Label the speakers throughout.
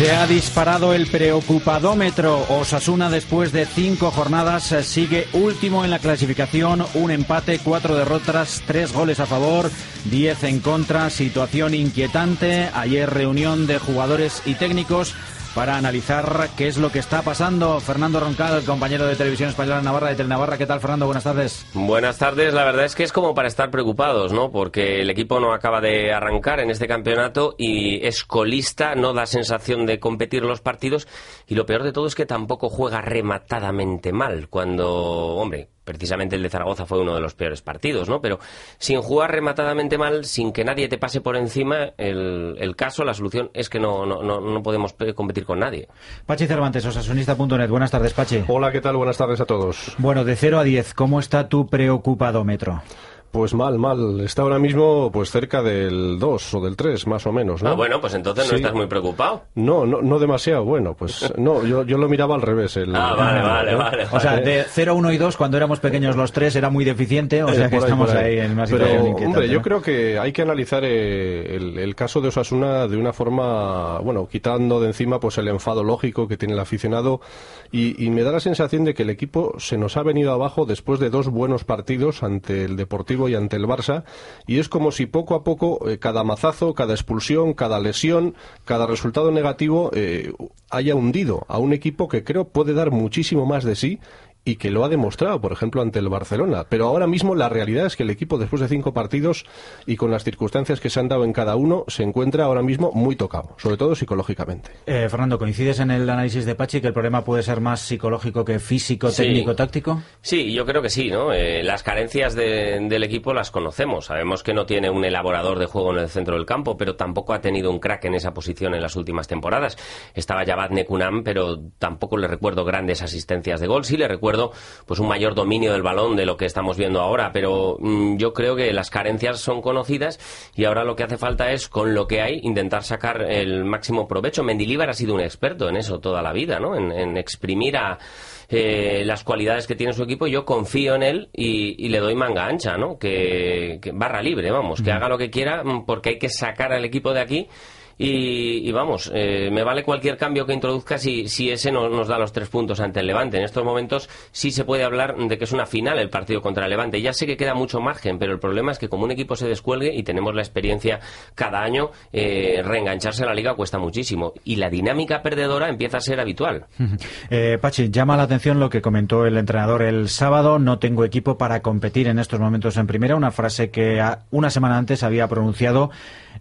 Speaker 1: Se ha disparado el preocupadómetro. Osasuna, después de cinco jornadas, sigue último en la clasificación. Un empate, cuatro derrotas, tres goles a favor, diez en contra. Situación inquietante. Ayer reunión de jugadores y técnicos para analizar qué es lo que está pasando. Fernando Roncal, compañero de Televisión Española Navarra de Telenavarra. ¿Qué tal, Fernando? Buenas tardes.
Speaker 2: Buenas tardes. La verdad es que es como para estar preocupados, ¿no? Porque el equipo no acaba de arrancar en este campeonato y es colista, no da sensación de competir los partidos y lo peor de todo es que tampoco juega rematadamente mal cuando, hombre, precisamente el de Zaragoza fue uno de los peores partidos, ¿no? Pero sin jugar rematadamente mal, sin que nadie te pase por encima, el, caso, la solución es que no, no, no, podemos competir con nadie.
Speaker 1: Pachi Cervantes, osasunista.net. Buenas tardes, Pachi.
Speaker 3: Hola, ¿qué tal? Buenas tardes a todos.
Speaker 1: Bueno, de 0 a 10, ¿cómo está tu preocupadómetro?
Speaker 3: Pues mal, mal. Está ahora mismo pues cerca del 2 o del 3, más o menos, ¿no?
Speaker 2: Ah, bueno, pues entonces no estás muy preocupado.
Speaker 3: No, no, no demasiado. Bueno, pues no, yo, yo lo miraba al revés. El,
Speaker 2: ah, vale, vale, vale,
Speaker 1: O sea, de 0, 1 y 2, cuando éramos pequeños los tres, era muy deficiente, o sea que estamos ahí, en
Speaker 3: Pero, hombre, yo creo que hay que analizar eh, el, caso de Osasuna de una forma, bueno, quitando de encima pues el enfado lógico que tiene el aficionado y, y me da la sensación de que el equipo se nos ha venido abajo después de dos buenos partidos ante el Deportivo y ante el Barça y es como si poco a poco eh, cada mazazo, cada expulsión, cada lesión, cada resultado negativo eh, haya hundido a un equipo que creo puede dar muchísimo más de sí y que lo ha demostrado, por ejemplo, ante el Barcelona. Pero ahora mismo la realidad es que el equipo, después de cinco partidos y con las circunstancias que se han dado en cada uno, se encuentra ahora mismo muy tocado, sobre todo psicológicamente.
Speaker 1: Eh, Fernando, ¿coincides en el análisis de Pachi que el problema puede ser más psicológico que físico, técnico, táctico?
Speaker 2: Sí, yo creo que sí, ¿no? Eh, las carencias del equipo las conocemos. Sabemos que no tiene un elaborador de juego en el centro del campo, pero tampoco ha tenido un crack en esa posición en las últimas temporadas. Estaba Javad Nekunam, pero tampoco le recuerdo grandes asistencias de gol. Sí le recuerdo pues un mayor dominio del balón de lo que estamos viendo ahora, pero mm, yo creo que las carencias son conocidas y ahora lo que hace falta es con lo que hay intentar sacar el máximo provecho. Mendilibar ha sido un experto en eso toda la vida, ¿no? En, exprimir a eh, las cualidades que tiene su equipo, yo confío en él y, le doy manga ancha, ¿no? Que, que barra libre, vamos, que haga lo que quiera mm, porque hay que sacar al equipo de aquí y, vamos, eh, me vale cualquier cambio que introduzca si, si ese no, nos da los tres puntos ante el Levante. En estos momentos sí se puede hablar de que es una final el partido contra el Levante. Ya sé que queda mucho margen, pero el problema es que como un equipo se descuelgue y tenemos la experiencia cada año, eh, reengancharse a la liga cuesta muchísimo. Y la dinámica perdedora empieza a ser habitual.
Speaker 1: Eh, Pachi, llama la atención lo que comentó el entrenador el sábado. No tengo equipo para competir en estos momentos en primera. Una frase que una semana antes había pronunciado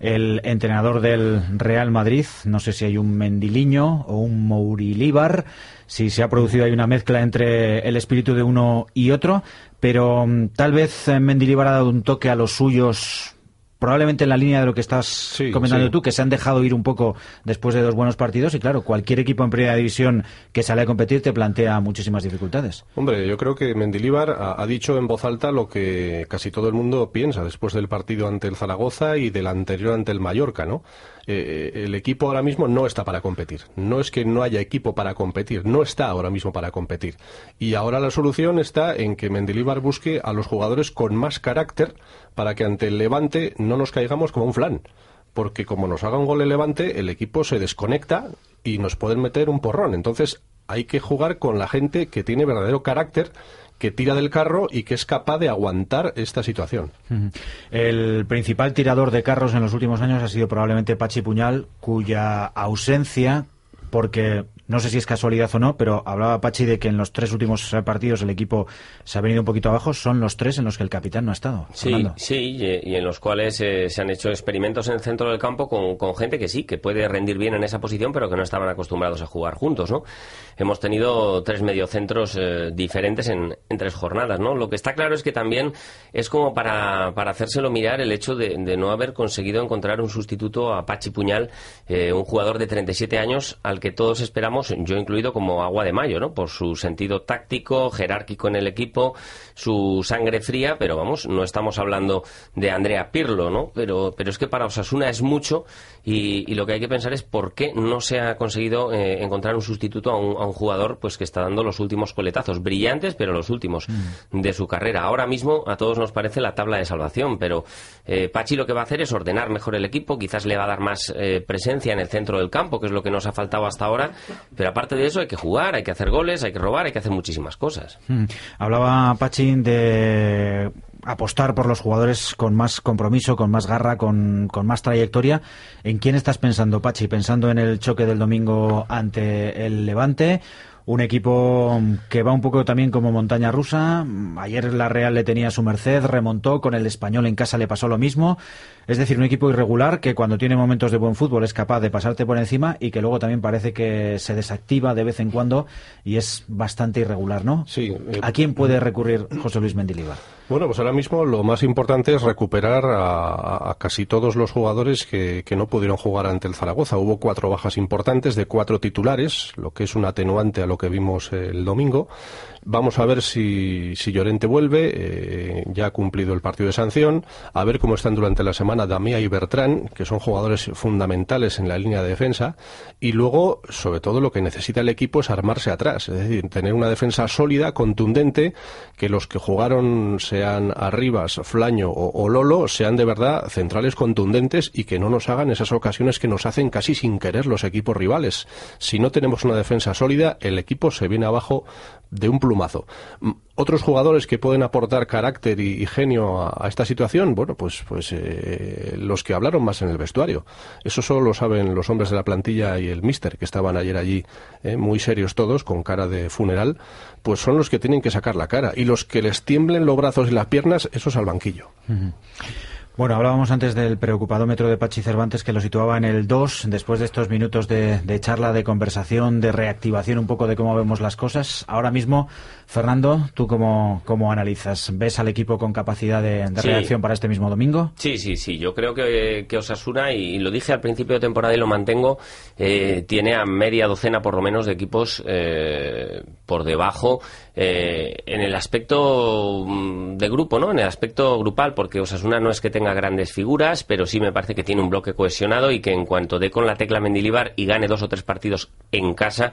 Speaker 1: el entrenador del Real Madrid. No sé si hay un Mendiliño o un Mourilíbar, si se ha producido ahí una mezcla entre el espíritu de uno y otro, pero mm, tal vez eh, Mendilibar ha dado un toque a los suyos probablemente en la línea de lo que estás comentando tú, que se han dejado ir un poco después de dos buenos partidos y claro, cualquier equipo en primera división que sale a competir te plantea muchísimas dificultades.
Speaker 3: Hombre, yo creo que Mendilíbar ha, dicho en voz alta lo que casi todo el mundo piensa después del partido ante el Zaragoza y del anterior ante el Mallorca, ¿no? Eh, el equipo ahora mismo no está para competir. No es que no haya equipo para competir, no está ahora mismo para competir. Y ahora la solución está en que Mendilibar busque a los jugadores con más carácter para que ante el Levante no nos caigamos como un flan. Porque como nos haga un gol el Levante, el equipo se desconecta y nos pueden meter un porrón. Entonces hay que jugar con la gente que tiene verdadero carácter que tira del carro y que es capaz de aguantar esta situación.
Speaker 1: El principal tirador de carros en los últimos años ha sido probablemente Pachi Puñal, cuya ausencia, porque no sé si es casualidad o no, pero hablaba Pachi de que en los tres últimos partidos el equipo se ha venido un poquito abajo. Son los tres en los que el capitán no ha estado.
Speaker 2: Sí, sí, y, en los cuales eh, se han hecho experimentos en el centro del campo con, con, gente que sí, que puede rendir bien en esa posición, pero que no estaban acostumbrados a jugar juntos, ¿no? Hemos tenido tres mediocentros eh, diferentes en, tres jornadas, ¿no? Lo que está claro es que también es como para, para hacérselo mirar el hecho de, de, no haber conseguido encontrar un sustituto a Pachi Puñal, eh, un jugador de 37 años al que todos esperamos, yo incluido, como agua de mayo, ¿no? Por su sentido táctico, jerárquico en el equipo, su sangre fría, pero vamos, no estamos hablando de Andrea Pirlo, ¿no? Pero, pero es que para Osasuna es mucho y, y lo que hay que pensar es por qué no se ha conseguido eh, encontrar un sustituto a un, a un, jugador pues que está dando los últimos coletazos, brillantes, pero los últimos mm. de su carrera. Ahora mismo a todos nos parece la tabla de salvación, pero eh, Pachi lo que va a hacer es ordenar mejor el equipo, quizás le va a dar más eh, presencia en el centro del campo, que es lo que nos ha faltado hasta ahora, pero aparte de eso hay que jugar, hay que hacer goles, hay que robar, hay que hacer muchísimas cosas.
Speaker 1: Mm. Hablaba Pachi de apostar por los jugadores con más compromiso, con más garra, con, con, más trayectoria. ¿En quién estás pensando, Pachi? ¿Pensando en el choque del domingo ante el Levante? Un equipo que va un poco también como montaña rusa. Ayer la Real le tenía a su merced, remontó, con el español en casa le pasó lo mismo. Es decir, un equipo irregular que cuando tiene momentos de buen fútbol es capaz de pasarte por encima y que luego también parece que se desactiva de vez en cuando y es bastante irregular, ¿no?
Speaker 3: Sí. Eh,
Speaker 1: ¿A quién puede recurrir José Luis Mendilibar?
Speaker 3: Bueno, pues ahora mismo lo más importante es recuperar a, a casi todos los jugadores que, que, no pudieron jugar ante el Zaragoza. Hubo cuatro bajas importantes de cuatro titulares, lo que es un atenuante a lo que vimos el domingo. Vamos a ver si, si Llorente vuelve, eh, ya ha cumplido el partido de sanción, a ver cómo están durante la semana Damía y Bertrán, que son jugadores fundamentales en la línea de defensa, y luego, sobre todo, lo que necesita el equipo es armarse atrás, es decir, tener una defensa sólida, contundente, que los que jugaron, sean Arribas, Flaño o, o Lolo, sean de verdad centrales contundentes y que no nos hagan esas ocasiones que nos hacen casi sin querer los equipos rivales. Si no tenemos una defensa sólida, el equipo se viene abajo de un plumazo. Otros jugadores que pueden aportar carácter y, genio a, esta situación, bueno, pues, pues eh, los que hablaron más en el vestuario. Eso solo lo saben los hombres de la plantilla y el mister, que estaban ayer allí eh, muy serios todos, con cara de funeral, pues son los que tienen que sacar la cara. Y los que les tiemblen los brazos y las piernas, eso es al banquillo.
Speaker 1: Bueno, hablábamos antes del preocupadómetro de Pachi Cervantes que lo situaba en el 2, después de estos minutos de, de, charla, de conversación, de reactivación un poco de cómo vemos las cosas. Ahora mismo, Fernando, ¿tú cómo, cómo analizas? ¿Ves al equipo con capacidad de, de sí. reacción para este mismo domingo?
Speaker 2: Sí, sí, sí. Yo creo que, que Osasuna, y lo dije al principio de temporada y lo mantengo, eh, tiene a media docena por lo menos de equipos eh, por debajo eh, en el aspecto mm, de grupo, ¿no? En el aspecto grupal, porque Osasuna no es que tenga grandes figuras, pero sí me parece que tiene un bloque cohesionado y que en cuanto dé con la tecla Mendilibar y gane dos o tres partidos en casa,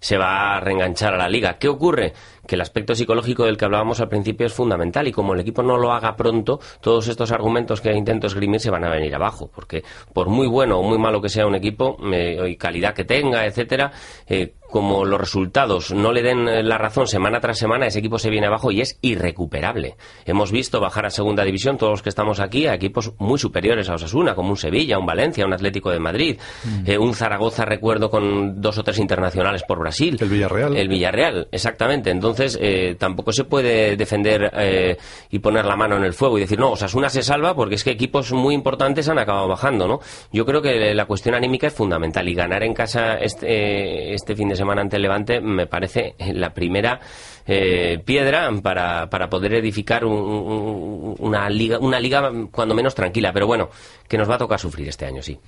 Speaker 2: se va a reenganchar a la liga. ¿Qué ocurre? Que el aspecto psicológico del que hablábamos al principio es fundamental y como el equipo no lo haga pronto, todos estos argumentos que intento esgrimir se van a venir abajo, porque por muy bueno o muy malo que sea un equipo eh, y calidad que tenga, etcétera, eh, como los resultados no le den la razón semana tras semana, ese equipo se viene abajo y es irrecuperable. Hemos visto bajar a segunda división todos los que estamos aquí a equipos muy superiores a Osasuna, como un Sevilla, un Valencia, un Atlético de Madrid, mm. eh, un Zaragoza, recuerdo, con dos o tres internacionales por Brasil.
Speaker 3: El Villarreal.
Speaker 2: El Villarreal, exactamente. Entonces, eh, tampoco se puede defender eh, y poner la mano en el fuego y decir, no, Osasuna se salva porque es que equipos muy importantes han acabado bajando, ¿no? Yo creo que la cuestión anímica es fundamental y ganar en casa este, este fin de semana ante el Levante me parece la primera eh, piedra para, para poder edificar un, un, una, liga, una liga cuando menos tranquila. Pero bueno, que nos va a tocar sufrir este año, sí.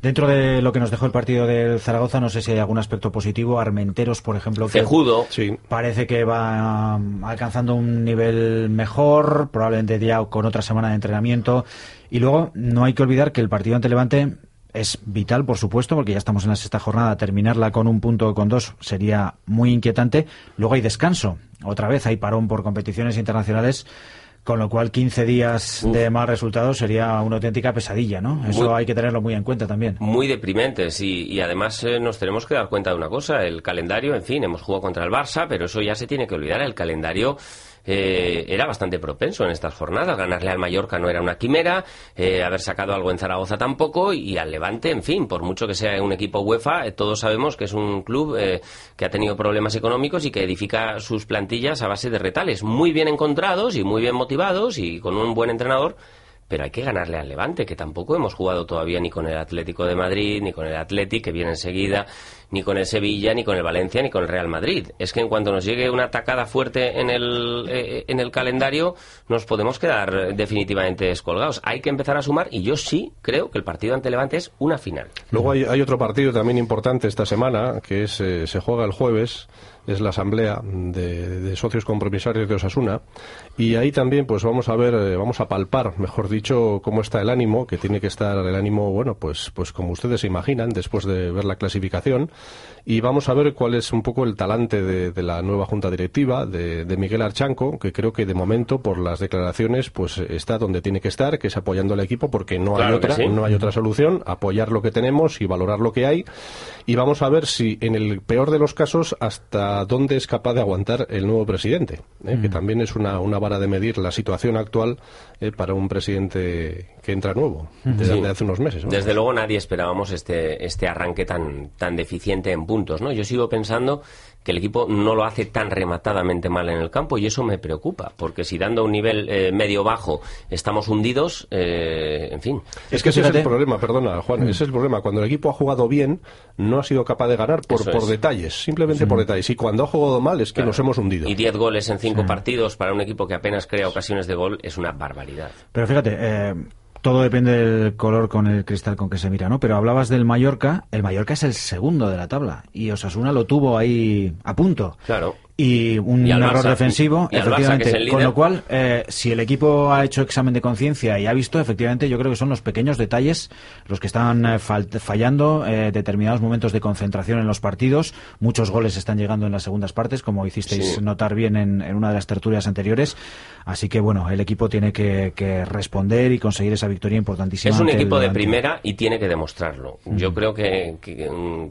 Speaker 1: Dentro de lo que nos dejó el partido del Zaragoza, no sé si hay algún aspecto positivo. Armenteros, por ejemplo, que
Speaker 2: Cejudo.
Speaker 1: Sí. parece que va alcanzando un nivel mejor, probablemente ya con otra semana de entrenamiento. Y luego no hay que olvidar que el partido ante Levante es vital, por supuesto, porque ya estamos en la sexta jornada. Terminarla con un punto o con dos sería muy inquietante. Luego hay descanso. Otra vez hay parón por competiciones internacionales. Con lo cual, 15 días Uf. de mal resultados sería una auténtica pesadilla, ¿no? Eso muy, hay que tenerlo muy en cuenta también.
Speaker 2: Muy deprimente, sí. Y además eh, nos tenemos que dar cuenta de una cosa. El calendario, en fin, hemos jugado contra el Barça, pero eso ya se tiene que olvidar. El calendario eh, era bastante propenso en estas jornadas. Ganarle al Mallorca no era una quimera, eh, haber sacado algo en Zaragoza tampoco, y al Levante, en fin, por mucho que sea un equipo UEFA, todos sabemos que es un club que ha tenido problemas económicos y que edifica sus plantillas a base de retales muy bien encontrados y muy bien motivados y con un buen entrenador pero hay que ganarle al Levante, que tampoco hemos jugado todavía ni con el Atlético de Madrid, ni con el Athletic, que viene enseguida, ni con el Sevilla, ni con el Valencia, ni con el Real Madrid. Es que en cuanto nos llegue una atacada fuerte en el, eh, en el calendario, nos podemos quedar definitivamente descolgados. Hay que empezar a sumar, y yo sí creo que el partido ante Levante es una final.
Speaker 3: Luego hay, otro partido también importante esta semana, que es, eh, se juega el jueves, es la asamblea de, socios compromisarios de Osasuna y ahí también pues vamos a ver eh, vamos a palpar mejor dicho cómo está el ánimo que tiene que estar el ánimo bueno pues pues como ustedes se imaginan después de ver la clasificación y vamos a ver cuál es un poco el talante de, la nueva junta directiva de, Miguel Archanco que creo que de momento por las declaraciones pues está donde tiene que estar que es apoyando al equipo porque no hay otra no hay otra solución apoyar lo que tenemos y valorar lo que hay. Y vamos a ver si en el peor de los casos hasta dónde es capaz de aguantar el nuevo presidente, ¿eh? que también es una, una, vara de medir la situación actual eh, para un presidente que entra nuevo desde hace unos meses.
Speaker 2: Desde luego nadie esperábamos este, este arranque tan, tan deficiente en puntos. ¿no? Yo sigo pensando que el equipo no lo hace tan rematadamente mal en el campo y eso me preocupa, porque si dando un nivel eh, medio-bajo estamos hundidos, eh, en fin.
Speaker 3: Es, que ese es el problema, perdona, Juan, mm. ese es el problema. Cuando el equipo ha jugado bien, no ha sido capaz de ganar por, por detalles, simplemente por detalles. Y cuando ha jugado mal es que nos hemos hundido.
Speaker 2: Y 10 goles en 5 partidos para un equipo que apenas crea ocasiones de gol es una barbaridad.
Speaker 1: Pero fíjate, eh, todo depende del color con el cristal con que se mira, ¿no? Pero hablabas del Mallorca, el Mallorca es el segundo de la tabla y Osasuna lo tuvo ahí a punto.
Speaker 2: Claro
Speaker 1: y un error defensivo, efectivamente. con lo cual, eh, si el equipo ha hecho examen de conciencia y ha visto, efectivamente, yo creo que son los pequeños detalles los que están eh, fallando eh, determinados momentos de concentración en los partidos. Muchos goles están llegando en las segundas partes, como hicisteis notar bien en, una de las tertulias anteriores. Así que, bueno, el equipo tiene que, responder y conseguir esa victoria importantísima.
Speaker 2: Es un equipo de primera y tiene que demostrarlo. Yo creo que,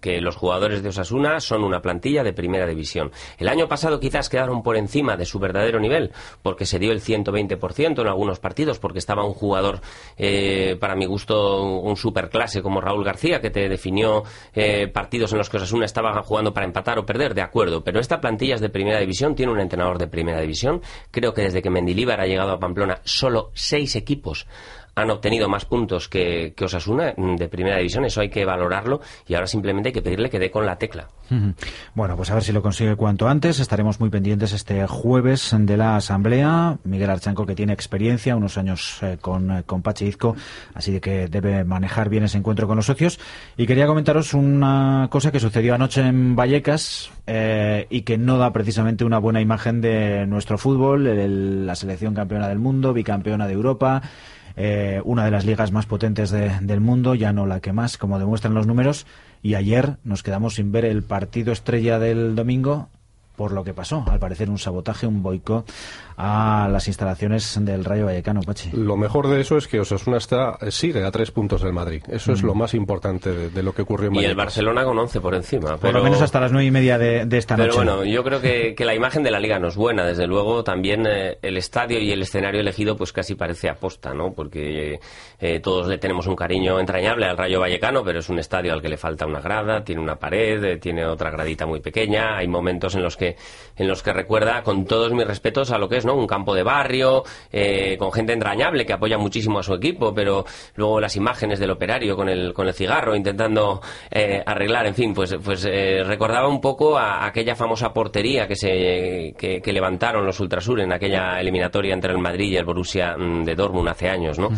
Speaker 2: que los jugadores de Osasuna son una plantilla de primera división. El año pasado quizás quedaron por encima de su verdadero nivel, porque se dio el 120% en algunos partidos, porque estaba un jugador, eh, para mi gusto, un superclase como Raúl García, que te definió eh, partidos en los que Osasuna estaba jugando para empatar o perder, de acuerdo, pero esta plantilla es de primera división, tiene un entrenador de primera división. Creo que desde que Mendilíbar ha llegado a Pamplona, solo seis equipos han obtenido más puntos que, Osasuna de primera división, eso hay que valorarlo y ahora simplemente hay que pedirle que dé con la tecla.
Speaker 1: Bueno, pues a ver si lo consigue cuanto antes. Estaremos muy pendientes este jueves de la Asamblea. Miguel Archanco, que tiene experiencia, unos años eh, con, eh, con así de que debe manejar bien ese encuentro con los socios. Y quería comentaros una cosa que sucedió anoche en Vallecas eh, y que no da precisamente una buena imagen de nuestro fútbol, la selección campeona del mundo, bicampeona de Europa. Eh, una de las ligas más potentes del mundo, ya no la que más, como demuestran los números. Y ayer nos quedamos sin ver el partido estrella del domingo por lo que pasó. Al parecer un sabotaje, un boicot a las instalaciones del Rayo Vallecano, Pachi.
Speaker 3: Lo mejor de eso es que Osasuna está, sigue a tres puntos del Madrid. Eso es lo más importante de, lo que ocurrió en
Speaker 2: Vallecas. Y el Barcelona con once por encima.
Speaker 1: Por lo menos hasta las nueve y media de, esta noche.
Speaker 2: Pero bueno, yo creo que, la imagen de la Liga no es buena. Desde luego también eh, el estadio y el escenario elegido pues casi parece aposta, ¿no? Porque eh, todos le tenemos un cariño entrañable al Rayo Vallecano, pero es un estadio al que le falta una grada, tiene una pared, eh, tiene otra gradita muy pequeña. Hay momentos en los que en los que recuerda con todos mis respetos a lo que es, ¿no? Un campo de barrio, eh, con gente entrañable que apoya muchísimo a su equipo, pero luego las imágenes del operario con el, con el cigarro intentando eh, arreglar, en fin, pues, pues eh, recordaba un poco a, aquella famosa portería que se que, levantaron los Ultrasur en aquella eliminatoria entre el Madrid y el Borussia mm, de Dortmund hace años, ¿no?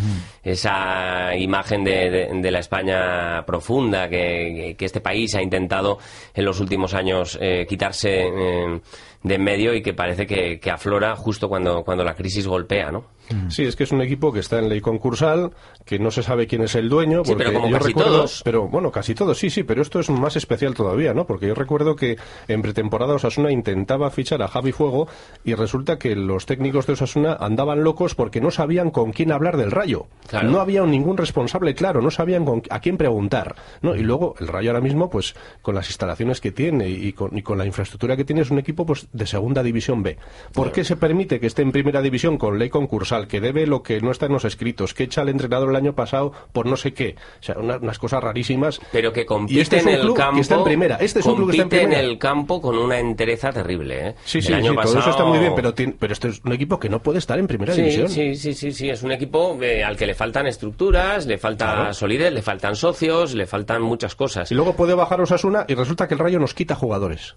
Speaker 2: Esa imagen de, de, la España profunda que, que, este país ha intentado en los últimos años quitarse en, de en medio y que parece que, que aflora justo cuando, cuando la crisis golpea, ¿no?
Speaker 3: Mm. Sí, es que es un equipo que está en ley concursal, que no se sabe quién es el dueño.
Speaker 2: Porque pero como casi todos.
Speaker 3: Pero bueno, casi todos, sí, sí, pero esto es más especial todavía, ¿no? Porque yo recuerdo que en pretemporada Osasuna intentaba fichar a Javi Fuego y resulta que los técnicos de Osasuna andaban locos porque no sabían con quién hablar del Rayo. No había ningún responsable claro, no sabían a quién preguntar, ¿no? Y luego el Rayo ahora mismo, pues con las instalaciones que tiene y con, y con la infraestructura que tiene es un equipo pues de segunda división B. ¿Por qué se permite que esté en primera división con ley concursal, que debe lo que no está en los escritos, que echa al entrenador el año pasado por no sé qué? O sea, unas cosas rarísimas.
Speaker 2: Pero que compite este en el campo.
Speaker 3: está en primera. Este es un club que está
Speaker 2: en, el campo con una entereza terrible. ¿eh?
Speaker 3: Sí, sí, sí todo eso está muy bien, pero, pero este es un equipo que no puede estar en primera división.
Speaker 2: Sí, sí, sí, sí. Es un equipo eh, al que le faltan estructuras, le falta solidez, le faltan socios, le faltan muchas cosas.
Speaker 3: Y luego puede bajar Osasuna y resulta que el Rayo nos quita jugadores.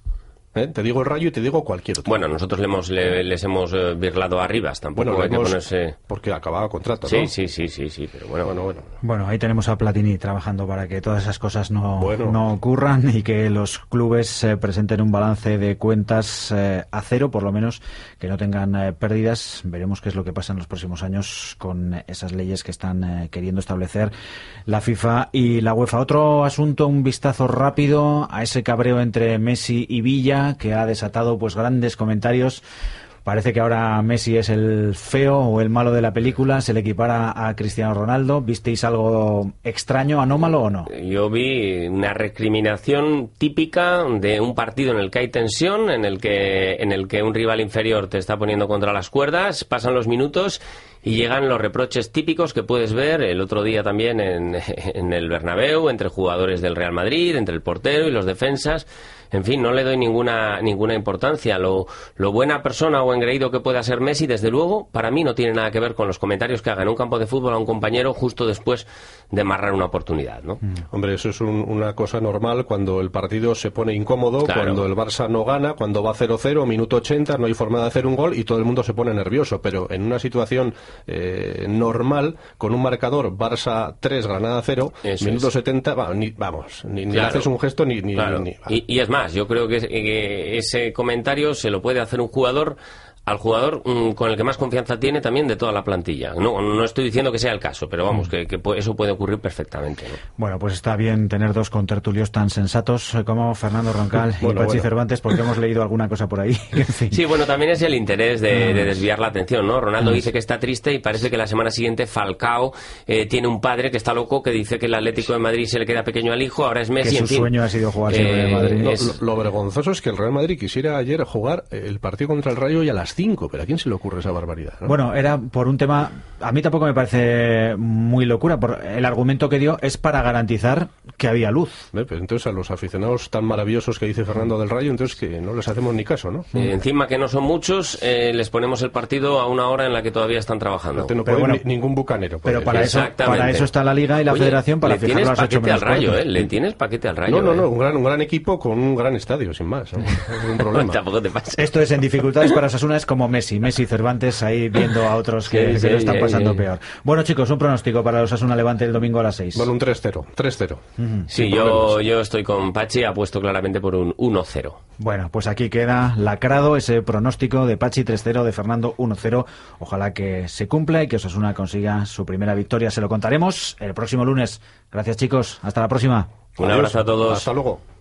Speaker 3: ¿Eh? Te digo el Rayo y te digo cualquier otro.
Speaker 2: Bueno, nosotros le hemos, les hemos eh, virlado arriba, tampoco bueno, hay que ponerse...
Speaker 3: Porque acababa contrato,
Speaker 2: ¿no? Sí, sí, sí, sí, sí, pero bueno, bueno, bueno.
Speaker 1: Bueno, ahí tenemos a Platini trabajando para que todas esas cosas no, no ocurran y que los clubes eh, presenten un balance de cuentas a cero, por lo menos que no tengan pérdidas. Veremos qué es lo que pasa en los próximos años con esas leyes que están queriendo establecer la FIFA y la UEFA. Otro asunto, un vistazo rápido a ese cabreo entre Messi y Villa que ha desatado pues grandes comentarios. Parece que ahora Messi es el feo o el malo de la película, se le equipara a Cristiano Ronaldo. ¿Visteis algo extraño, anómalo o no?
Speaker 2: Yo vi una recriminación típica de un partido en el que hay tensión, en el que, en el que un rival inferior te está poniendo contra las cuerdas, pasan los minutos y llegan los reproches típicos que puedes ver el otro día también en, en el Bernabéu, entre jugadores del Real Madrid, entre el portero y los defensas en fin, no le doy ninguna, ninguna importancia. Lo, lo buena persona o engreído que pueda ser Messi, desde luego, para mí no tiene nada que ver con los comentarios que haga en un campo de fútbol a un compañero justo después de amarrar una oportunidad, ¿no? Mm.
Speaker 3: Hombre, eso es una cosa normal cuando el partido se pone incómodo, cuando el Barça no gana, cuando va 0-0, minuto 80, no hay forma de hacer un gol y todo el mundo se pone nervioso. Pero en una situación eh, normal, con un marcador Barça 3, Granada 0, minuto 70, vamos, ni, haces un gesto ni... ni,
Speaker 2: y, es más, yo creo que ese comentario se lo puede hacer un jugador al jugador mm, con el que más confianza tiene también de toda la plantilla. No, no estoy diciendo que sea el caso, pero vamos, mm. que, eso puede ocurrir perfectamente.
Speaker 1: Bueno, pues está bien tener dos contertulios tan sensatos como Fernando Roncal y Pachi Cervantes, porque hemos leído alguna cosa por ahí.
Speaker 2: Sí, bueno, también es el interés de, ah. desviar la atención, ¿no? Ronaldo ah. dice que está triste y parece que la semana siguiente Falcao eh, tiene un padre que está loco, que dice que el Atlético de Madrid se le queda pequeño al hijo, ahora es Messi.
Speaker 1: Que su sueño ha sido jugar siempre en eh, Madrid.
Speaker 3: Lo, lo, vergonzoso es que el Real Madrid quisiera ayer jugar el partido contra el Rayo y a las pero ¿a quién se le ocurre esa barbaridad?
Speaker 1: Bueno, era por un tema, a mí tampoco me parece muy locura, por el argumento que dio es para garantizar que había luz.
Speaker 3: Pues entonces a los aficionados tan maravillosos que dice Fernando del Rayo, entonces que no les hacemos ni caso, ¿no?
Speaker 2: Eh, encima que no son muchos, eh, les ponemos el partido a una hora en la que todavía están trabajando.
Speaker 3: No, pero ningún bucanero.
Speaker 1: Pero para eso, para eso está la Liga y la Federación para
Speaker 2: fijar
Speaker 1: las
Speaker 2: ocho al Rayo, ¿eh? Le tienes paquete al Rayo.
Speaker 3: No, no, no, ¿eh? un gran, un gran equipo con un gran estadio, sin más. un problema.
Speaker 2: Tampoco te pasa.
Speaker 1: Esto es en dificultades para Osasuna, es como Messi. Messi Cervantes ahí viendo a otros que, lo están pasando peor. Bueno, chicos, un pronóstico para los Asuna Levante el domingo a las 6.
Speaker 3: Bueno, un 3-0. 3-0.
Speaker 2: Sí, yo, yo estoy con Pachi, apuesto claramente por un 1-0.
Speaker 1: Bueno, pues aquí queda lacrado ese pronóstico de Pachi 3-0, de Fernando 1-0. Ojalá que se cumpla y que Osasuna consiga su primera victoria. Se lo contaremos el próximo lunes. Gracias, chicos. Hasta la próxima.
Speaker 2: Un abrazo a todos.
Speaker 3: Hasta luego.